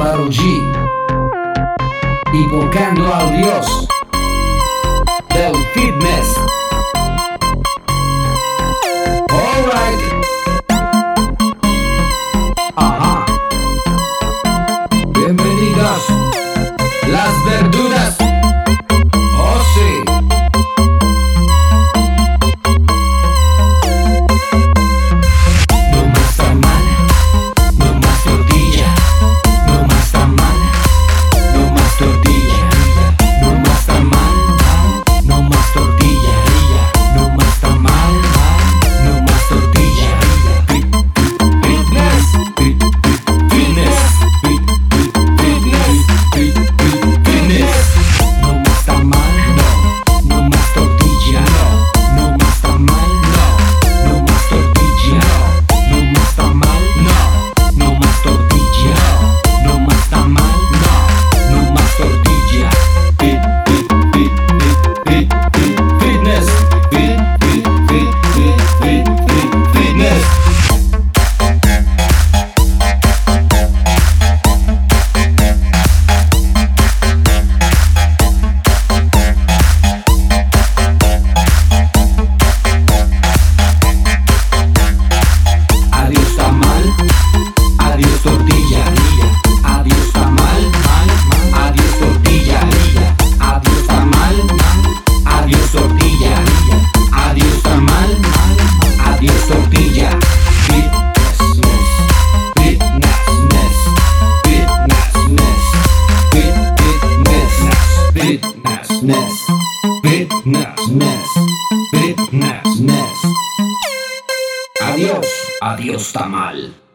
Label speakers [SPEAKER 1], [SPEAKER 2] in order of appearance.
[SPEAKER 1] Amaro G. Invocando al Dios del fitness. Fitness, Ness. Fitness, Fitness, Ness. Adiós, adiós tamal.